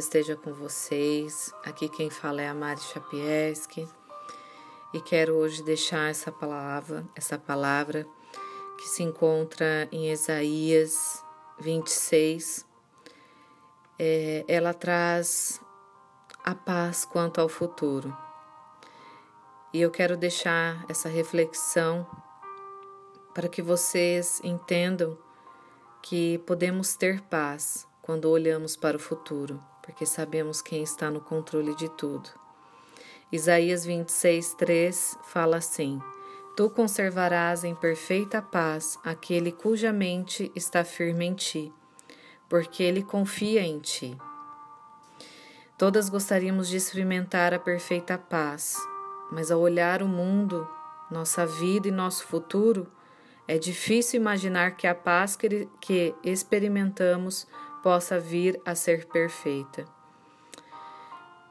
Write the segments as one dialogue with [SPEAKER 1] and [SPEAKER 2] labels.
[SPEAKER 1] esteja com vocês. Aqui quem fala é a Mari Chapieski e quero hoje deixar essa palavra, essa palavra que se encontra em Isaías 26. É, ela traz a paz quanto ao futuro. E eu quero deixar essa reflexão para que vocês entendam que podemos ter paz quando olhamos para o futuro, porque sabemos quem está no controle de tudo. Isaías 26, 3 fala assim: Tu conservarás em perfeita paz aquele cuja mente está firme em ti, porque ele confia em ti. Todas gostaríamos de experimentar a perfeita paz, mas ao olhar o mundo, nossa vida e nosso futuro, é difícil imaginar que a paz que experimentamos possa vir a ser perfeita.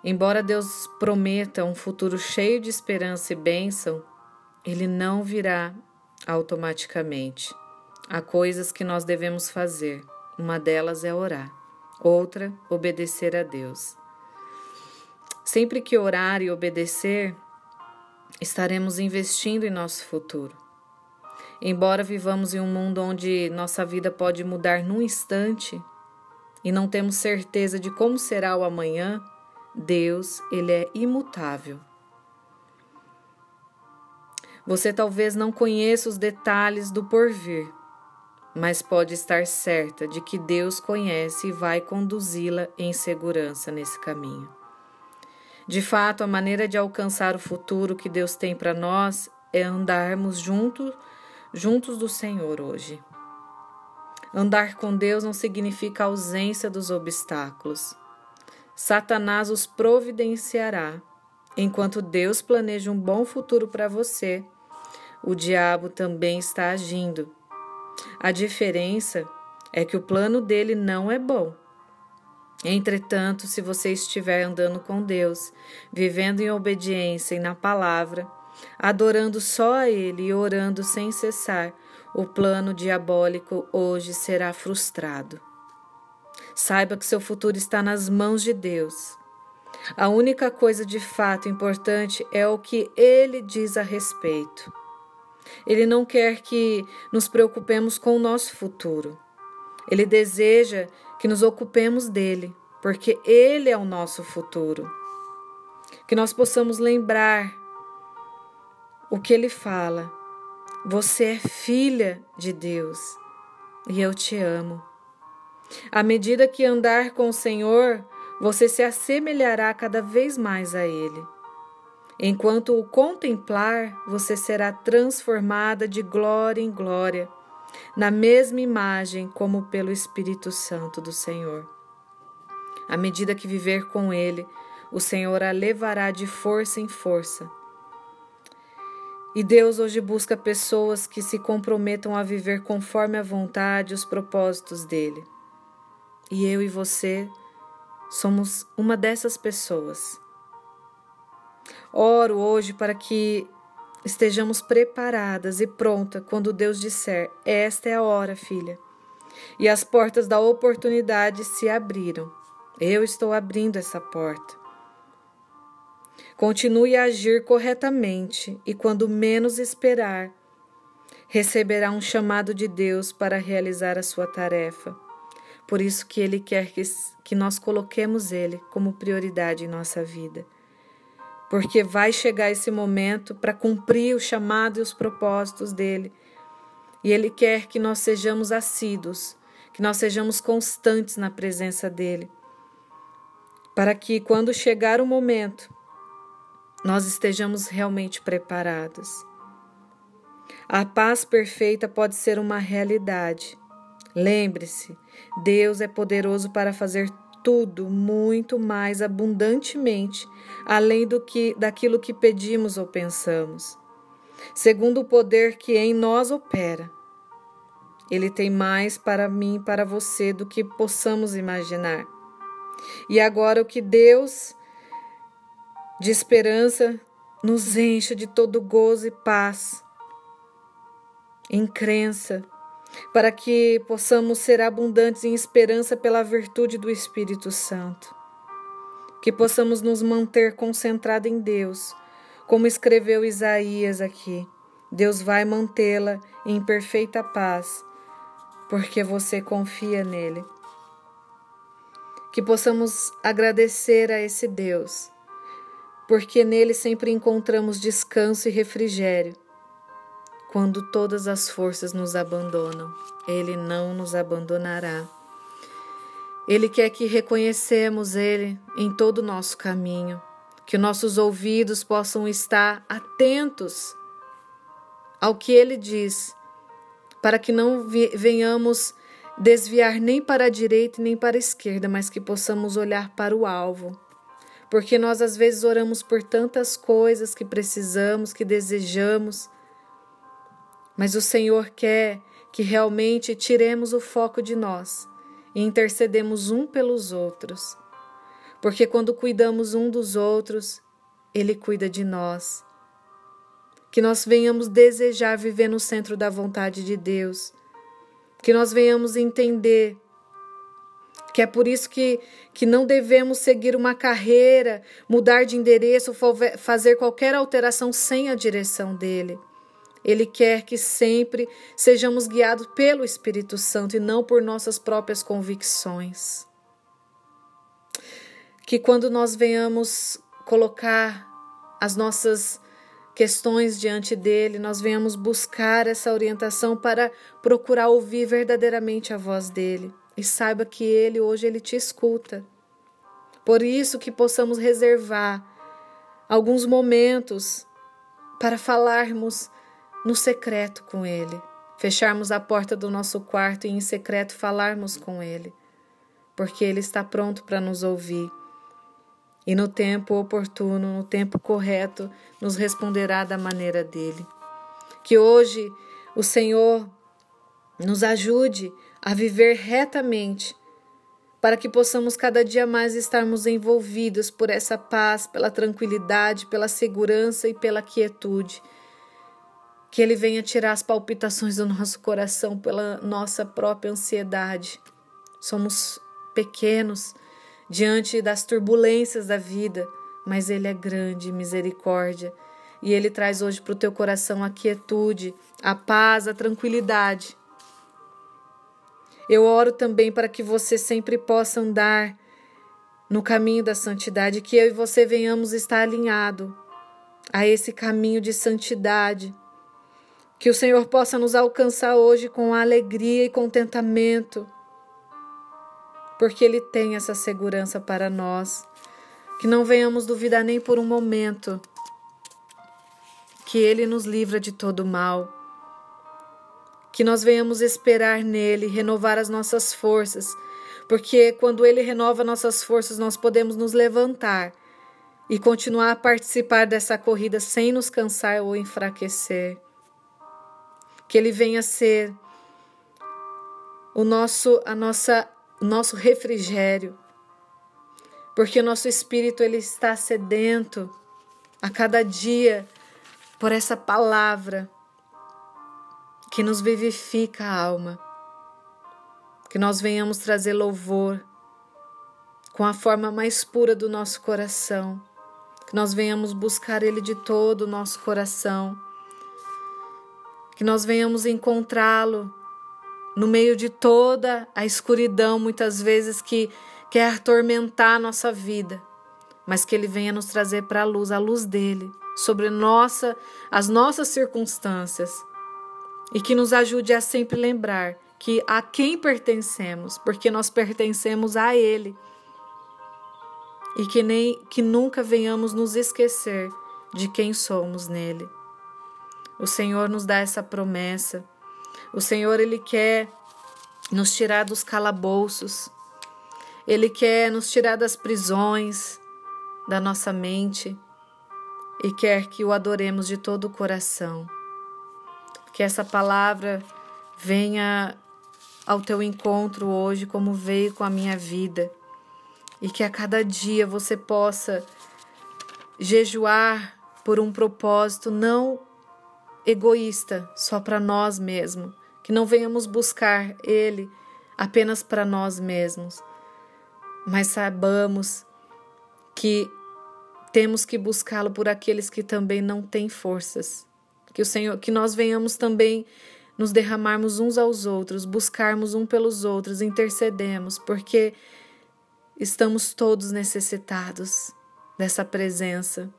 [SPEAKER 1] Embora Deus prometa um futuro cheio de esperança e bênção, ele não virá automaticamente. Há coisas que nós devemos fazer. Uma delas é orar, outra, obedecer a Deus. Sempre que orar e obedecer, estaremos investindo em nosso futuro. Embora vivamos em um mundo onde nossa vida pode mudar num instante e não temos certeza de como será o amanhã, Deus, ele é imutável. Você talvez não conheça os detalhes do porvir, mas pode estar certa de que Deus conhece e vai conduzi-la em segurança nesse caminho. De fato, a maneira de alcançar o futuro que Deus tem para nós é andarmos juntos juntos do Senhor hoje. Andar com Deus não significa ausência dos obstáculos. Satanás os providenciará. Enquanto Deus planeja um bom futuro para você, o diabo também está agindo. A diferença é que o plano dele não é bom. Entretanto, se você estiver andando com Deus, vivendo em obediência e na palavra, adorando só a Ele e orando sem cessar, o plano diabólico hoje será frustrado. Saiba que seu futuro está nas mãos de Deus. A única coisa de fato importante é o que Ele diz a respeito. Ele não quer que nos preocupemos com o nosso futuro. Ele deseja que nos ocupemos dele, porque Ele é o nosso futuro. Que nós possamos lembrar o que ele fala. Você é filha de Deus e eu te amo. À medida que andar com o Senhor, você se assemelhará cada vez mais a Ele. Enquanto o contemplar, você será transformada de glória em glória, na mesma imagem como pelo Espírito Santo do Senhor. À medida que viver com Ele, o Senhor a levará de força em força e Deus hoje busca pessoas que se comprometam a viver conforme a vontade e os propósitos dele. E eu e você somos uma dessas pessoas. Oro hoje para que estejamos preparadas e pronta quando Deus disser: Esta é a hora, filha. E as portas da oportunidade se abriram. Eu estou abrindo essa porta. Continue a agir corretamente e, quando menos esperar, receberá um chamado de Deus para realizar a sua tarefa. Por isso que Ele quer que, que nós coloquemos Ele como prioridade em nossa vida. Porque vai chegar esse momento para cumprir o chamado e os propósitos dele. E Ele quer que nós sejamos assíduos, que nós sejamos constantes na presença dele. Para que, quando chegar o momento, nós estejamos realmente preparados. A paz perfeita pode ser uma realidade. Lembre-se, Deus é poderoso para fazer tudo muito mais abundantemente, além do que daquilo que pedimos ou pensamos. Segundo o poder que em nós opera. Ele tem mais para mim e para você do que possamos imaginar. E agora o que Deus de esperança nos encha de todo gozo e paz, em crença, para que possamos ser abundantes em esperança pela virtude do Espírito Santo. Que possamos nos manter concentrados em Deus, como escreveu Isaías aqui. Deus vai mantê-la em perfeita paz, porque você confia nele. Que possamos agradecer a esse Deus, porque nele sempre encontramos descanso e refrigério quando todas as forças nos abandonam, Ele não nos abandonará. Ele quer que reconhecemos Ele em todo o nosso caminho, que nossos ouvidos possam estar atentos ao que Ele diz, para que não venhamos desviar nem para a direita nem para a esquerda, mas que possamos olhar para o alvo. Porque nós às vezes oramos por tantas coisas que precisamos, que desejamos, mas o Senhor quer que realmente tiremos o foco de nós e intercedemos um pelos outros. Porque quando cuidamos um dos outros, Ele cuida de nós. Que nós venhamos desejar viver no centro da vontade de Deus. Que nós venhamos entender que é por isso que, que não devemos seguir uma carreira, mudar de endereço, fazer qualquer alteração sem a direção dele. Ele quer que sempre sejamos guiados pelo Espírito Santo e não por nossas próprias convicções. Que quando nós venhamos colocar as nossas questões diante dele, nós venhamos buscar essa orientação para procurar ouvir verdadeiramente a voz dele. E saiba que ele hoje ele te escuta. Por isso que possamos reservar alguns momentos para falarmos no secreto com Ele, fecharmos a porta do nosso quarto e em secreto falarmos com Ele, porque Ele está pronto para nos ouvir. E no tempo oportuno, no tempo correto, nos responderá da maneira dele. Que hoje o Senhor nos ajude a viver retamente, para que possamos cada dia mais estarmos envolvidos por essa paz, pela tranquilidade, pela segurança e pela quietude que Ele venha tirar as palpitações do nosso coração pela nossa própria ansiedade. Somos pequenos diante das turbulências da vida, mas Ele é grande, misericórdia. E Ele traz hoje para o teu coração a quietude, a paz, a tranquilidade. Eu oro também para que você sempre possa andar no caminho da santidade, que eu e você venhamos estar alinhado a esse caminho de santidade que o Senhor possa nos alcançar hoje com alegria e contentamento, porque Ele tem essa segurança para nós. Que não venhamos duvidar nem por um momento que Ele nos livra de todo mal. Que nós venhamos esperar nele, renovar as nossas forças, porque quando Ele renova nossas forças, nós podemos nos levantar e continuar a participar dessa corrida sem nos cansar ou enfraquecer que ele venha ser o nosso a nossa nosso refrigério. Porque o nosso espírito ele está sedento a cada dia por essa palavra que nos vivifica a alma. Que nós venhamos trazer louvor com a forma mais pura do nosso coração. Que nós venhamos buscar ele de todo o nosso coração que nós venhamos encontrá-lo no meio de toda a escuridão, muitas vezes que quer atormentar a nossa vida, mas que ele venha nos trazer para a luz, a luz dele, sobre nossa, as nossas circunstâncias, e que nos ajude a sempre lembrar que a quem pertencemos, porque nós pertencemos a ele. E que nem que nunca venhamos nos esquecer de quem somos nele. O Senhor nos dá essa promessa. O Senhor ele quer nos tirar dos calabouços. Ele quer nos tirar das prisões da nossa mente e quer que o adoremos de todo o coração. Que essa palavra venha ao teu encontro hoje, como veio com a minha vida, e que a cada dia você possa jejuar por um propósito, não egoísta só para nós mesmos, que não venhamos buscar Ele apenas para nós mesmos, mas saibamos que temos que buscá-lo por aqueles que também não têm forças. Que o Senhor, que nós venhamos também nos derramarmos uns aos outros, buscarmos um pelos outros, intercedemos, porque estamos todos necessitados dessa presença.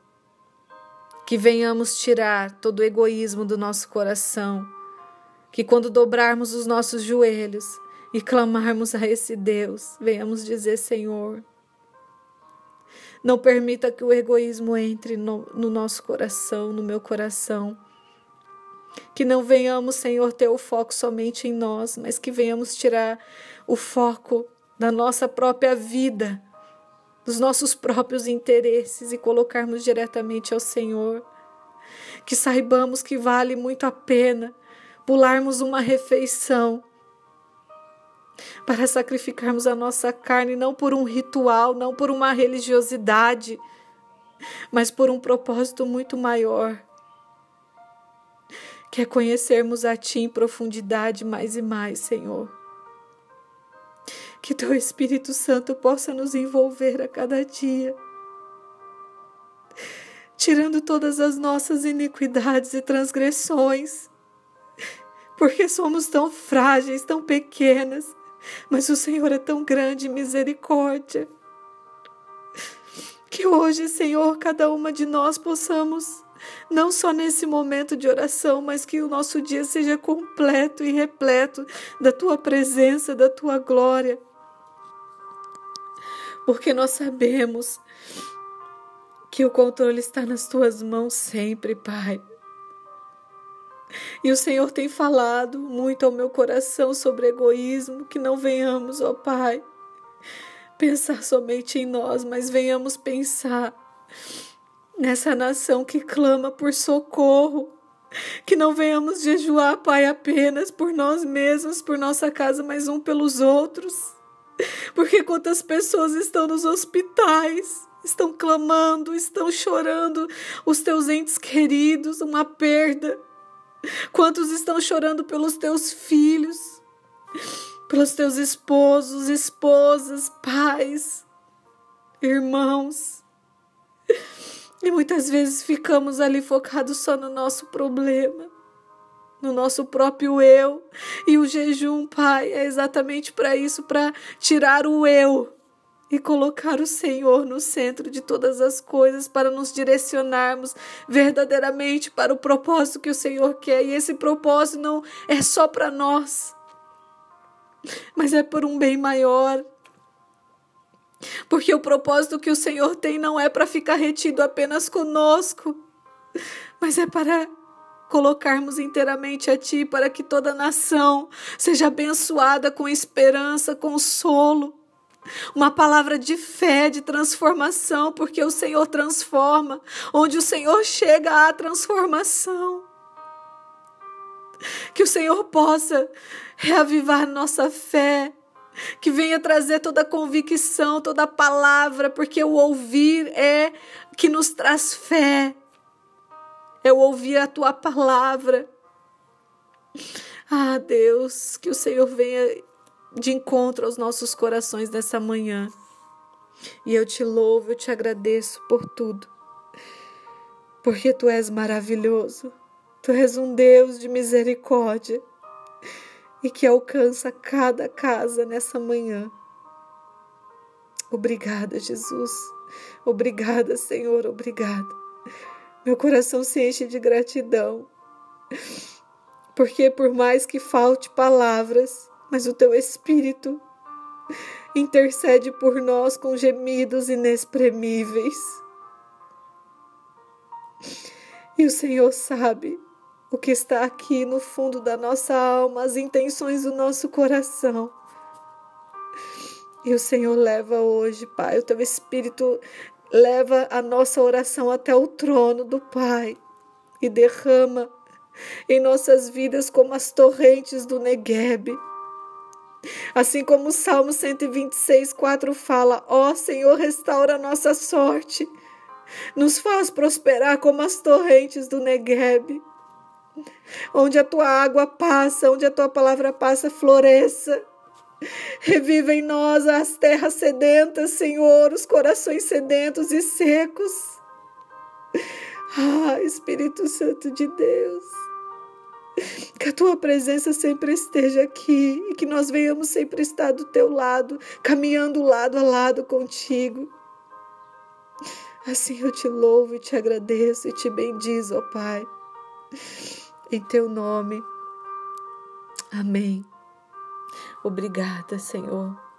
[SPEAKER 1] Que venhamos tirar todo o egoísmo do nosso coração, que quando dobrarmos os nossos joelhos e clamarmos a esse Deus, venhamos dizer: Senhor, não permita que o egoísmo entre no, no nosso coração, no meu coração que não venhamos, Senhor, ter o foco somente em nós, mas que venhamos tirar o foco da nossa própria vida, dos nossos próprios interesses e colocarmos diretamente ao Senhor. Que saibamos que vale muito a pena pularmos uma refeição para sacrificarmos a nossa carne, não por um ritual, não por uma religiosidade, mas por um propósito muito maior Quer conhecermos a Ti em profundidade mais e mais, Senhor. Que Teu Espírito Santo possa nos envolver a cada dia, tirando todas as nossas iniquidades e transgressões, porque somos tão frágeis, tão pequenas, mas o Senhor é tão grande em misericórdia. Que hoje, Senhor, cada uma de nós possamos não só nesse momento de oração, mas que o nosso dia seja completo e repleto da tua presença, da tua glória. Porque nós sabemos que o controle está nas tuas mãos sempre, Pai. E o Senhor tem falado muito ao meu coração sobre egoísmo, que não venhamos, ó Pai, pensar somente em nós, mas venhamos pensar nessa nação que clama por socorro. Que não venhamos jejuar, Pai, apenas por nós mesmos, por nossa casa, mas um pelos outros. Porque quantas pessoas estão nos hospitais, estão clamando, estão chorando os teus entes queridos, uma perda. Quantos estão chorando pelos teus filhos, pelos teus esposos, esposas, pais, irmãos. E muitas vezes ficamos ali focados só no nosso problema, no nosso próprio eu. E o jejum, Pai, é exatamente para isso para tirar o eu e colocar o Senhor no centro de todas as coisas, para nos direcionarmos verdadeiramente para o propósito que o Senhor quer. E esse propósito não é só para nós, mas é por um bem maior, porque o propósito que o Senhor tem não é para ficar retido apenas conosco, mas é para colocarmos inteiramente a Ti, para que toda nação seja abençoada com esperança, consolo. Uma palavra de fé, de transformação, porque o Senhor transforma. Onde o Senhor chega, há transformação. Que o Senhor possa reavivar nossa fé, que venha trazer toda a convicção, toda a palavra, porque o ouvir é que nos traz fé. É o ouvir a tua palavra. Ah, Deus, que o Senhor venha de encontro aos nossos corações nessa manhã. E eu te louvo, eu te agradeço por tudo. Porque tu és maravilhoso. Tu és um Deus de misericórdia e que alcança cada casa nessa manhã. Obrigada, Jesus. Obrigada, Senhor. Obrigada. Meu coração se enche de gratidão. Porque por mais que falte palavras, mas o teu espírito intercede por nós com gemidos inexprimíveis. E o Senhor sabe o que está aqui no fundo da nossa alma, as intenções do nosso coração. E o Senhor leva hoje, Pai, o teu Espírito leva a nossa oração até o trono do Pai e derrama em nossas vidas como as torrentes do Negueb. Assim como o Salmo 126, 4 fala: Ó oh, Senhor, restaura a nossa sorte, nos faz prosperar como as torrentes do Negueb Onde a tua água passa, onde a tua palavra passa, floresça. Reviva em nós as terras sedentas, Senhor, os corações sedentos e secos. Ah, Espírito Santo de Deus, que a tua presença sempre esteja aqui e que nós venhamos sempre estar do teu lado, caminhando lado a lado contigo. Assim eu te louvo e te agradeço e te bendizo, ó Pai, em teu nome. Amém. Obrigada, Senhor.